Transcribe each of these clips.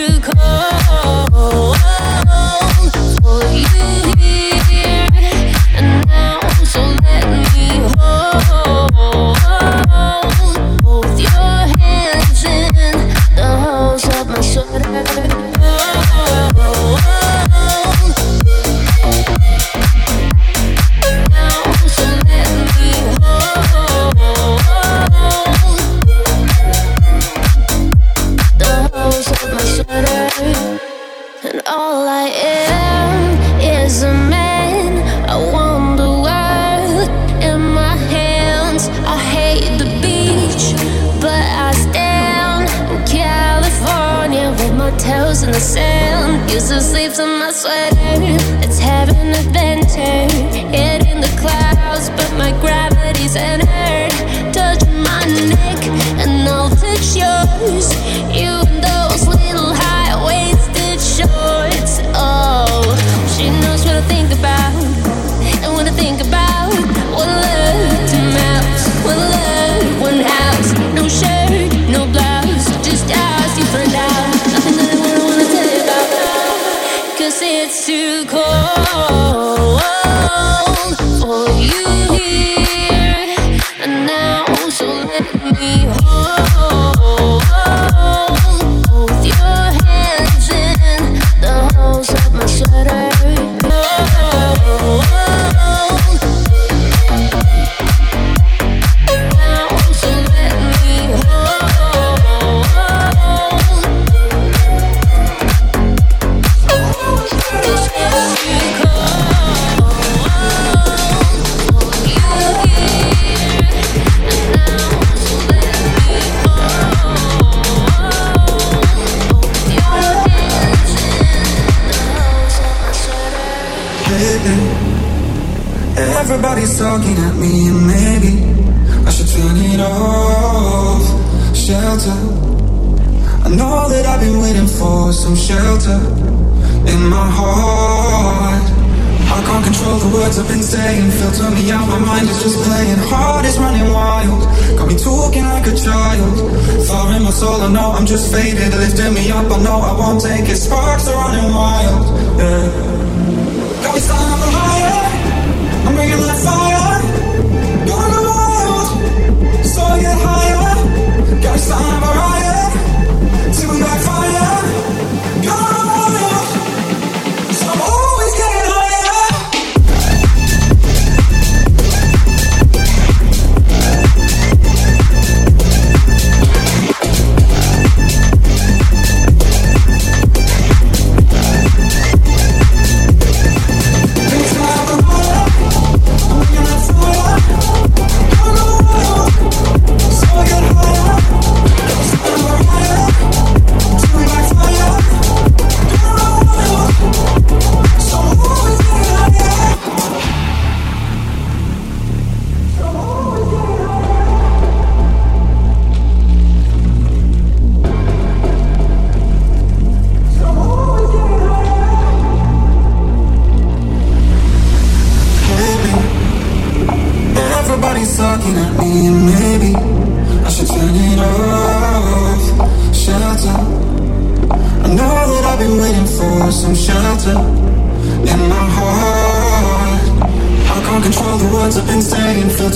you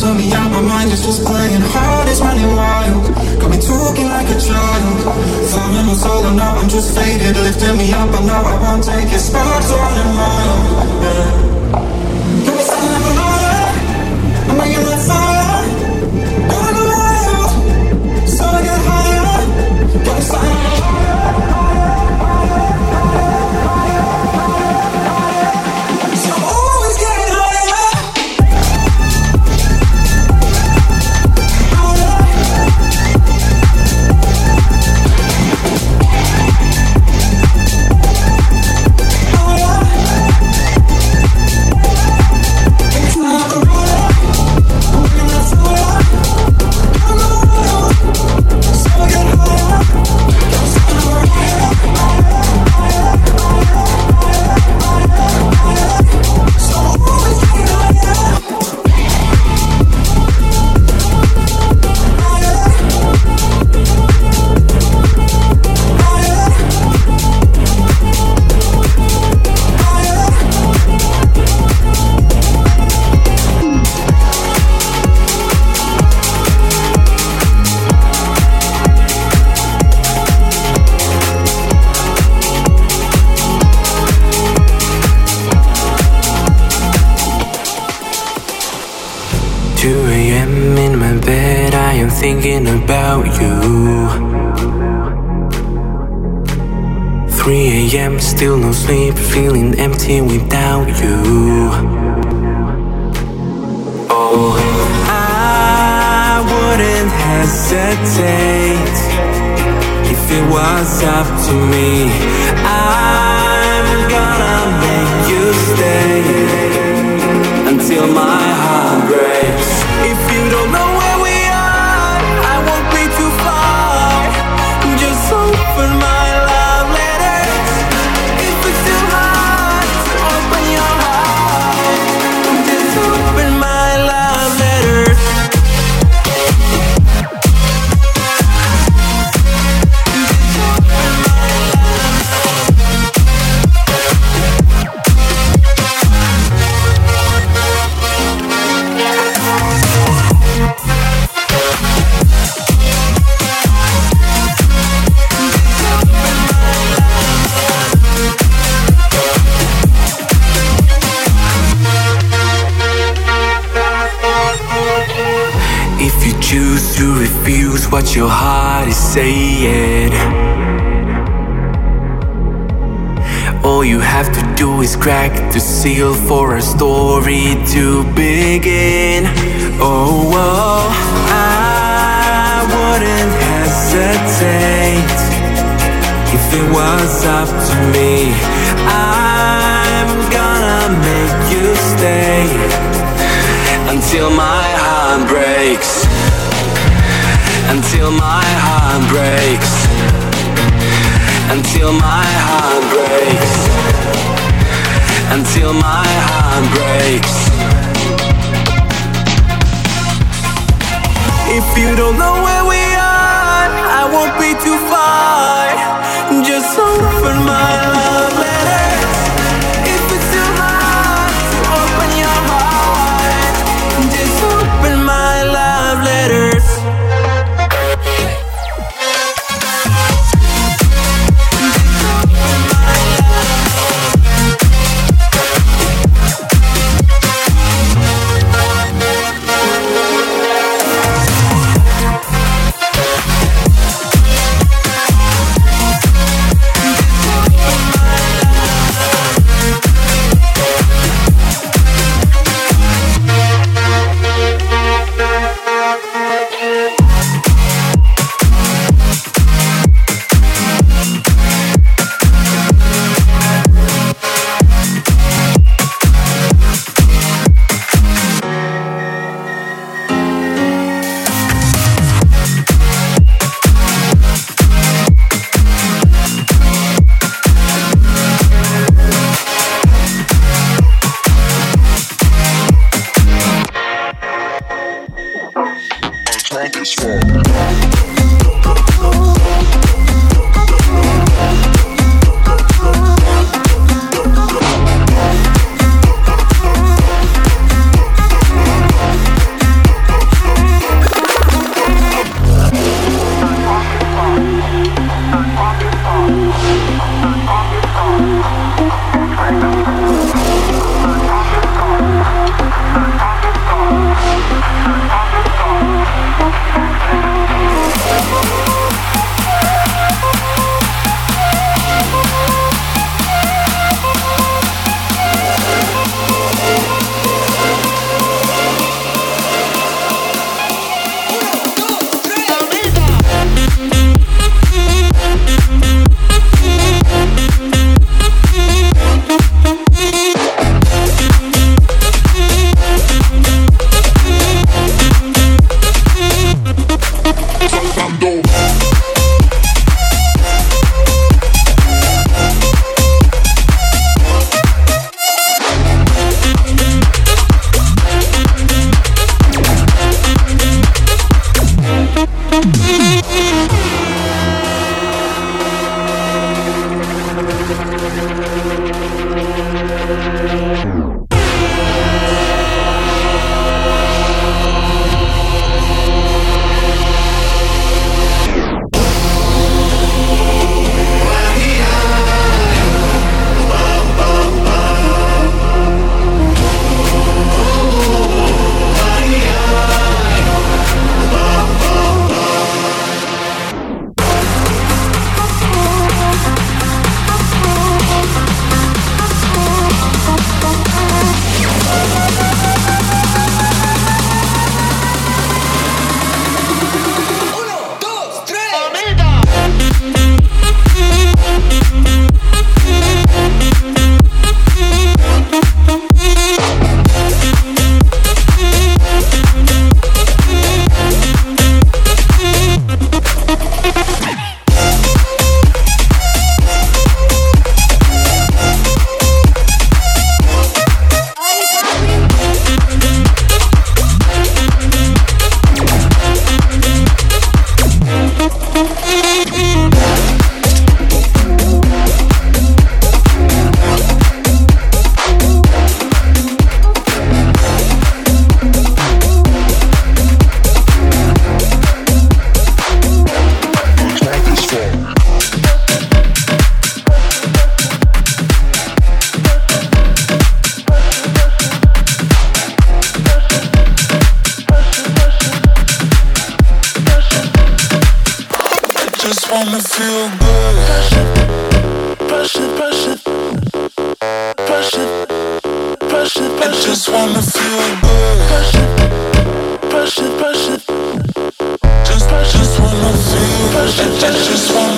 saying. Me out, my mind is just playing. Heart is running wild, got me talking like a child. In my soul, and now I'm just faded. Lifting me up, I know I won't take it. Thinking about you. 3 a.m. still no sleep, feeling empty without you. Oh, I wouldn't hesitate if it was up to me. I'm gonna make you stay until my heart breaks. It was up to me. I'm gonna make you stay until my heart breaks. Until my heart breaks. Until my heart breaks. Until my heart breaks. If you don't know where we are, I won't be too far. Love feel good. Brush it, brush it, brush it, brush it, I just wanna feel good. Brush it, brush it, brush it, just, just wanna feel. Brush I just wanna.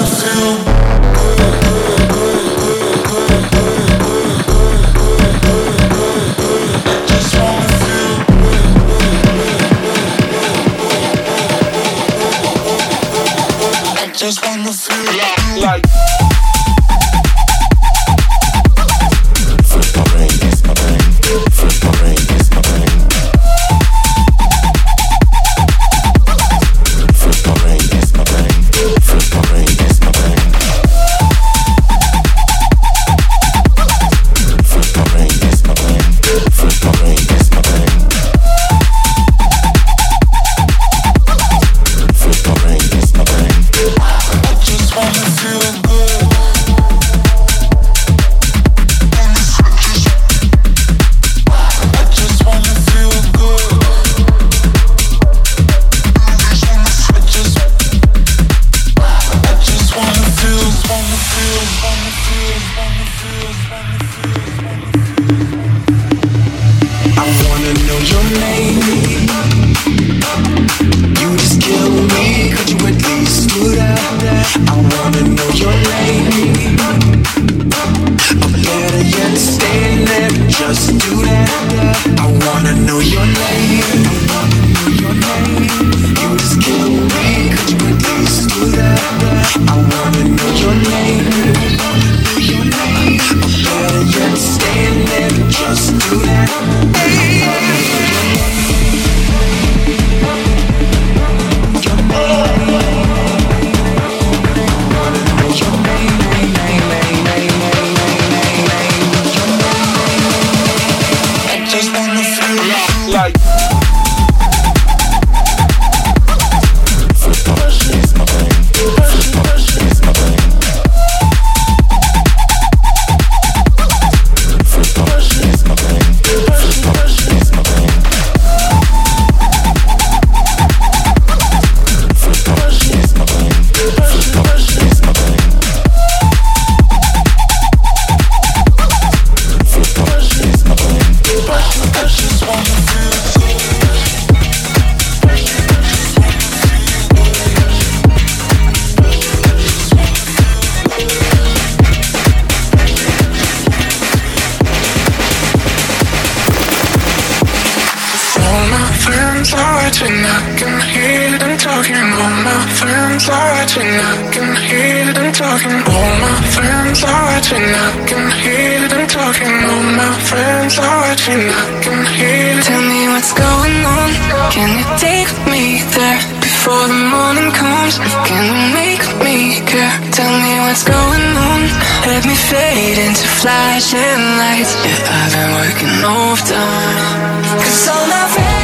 there before the morning comes. Can you make me care? Tell me what's going on. Let me fade into flashing lights. Yeah, I've been working overtime. Cause all my friends.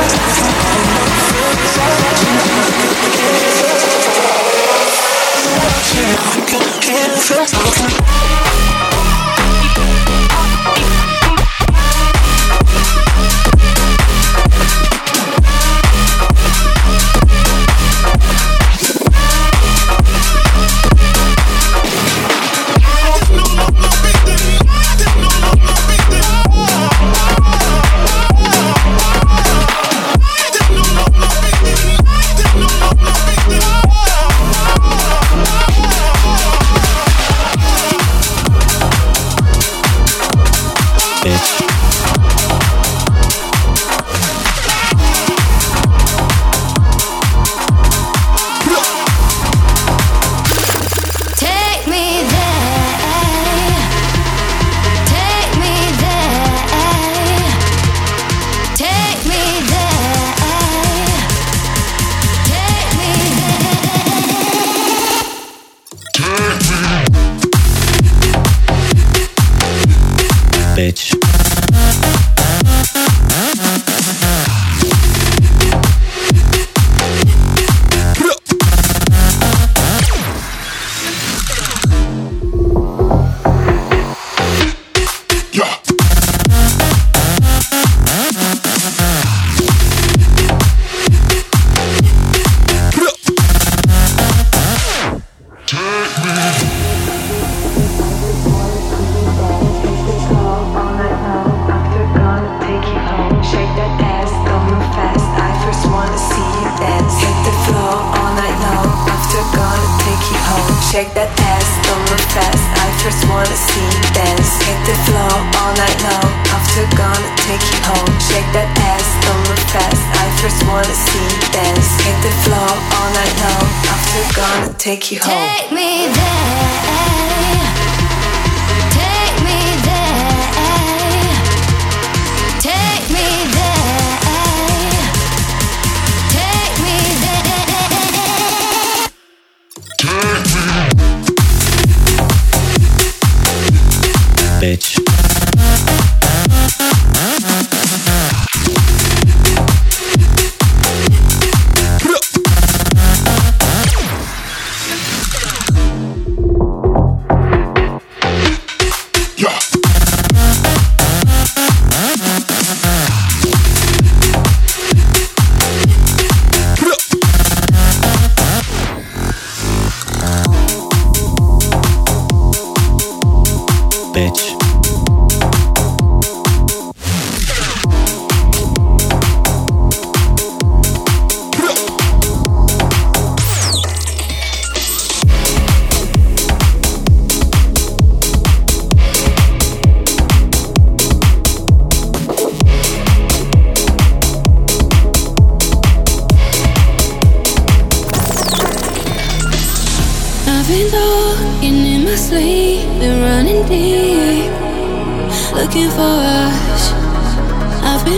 I can't feel. wanna see dance Hit the floor all night long. After gonna take you home. Take me there.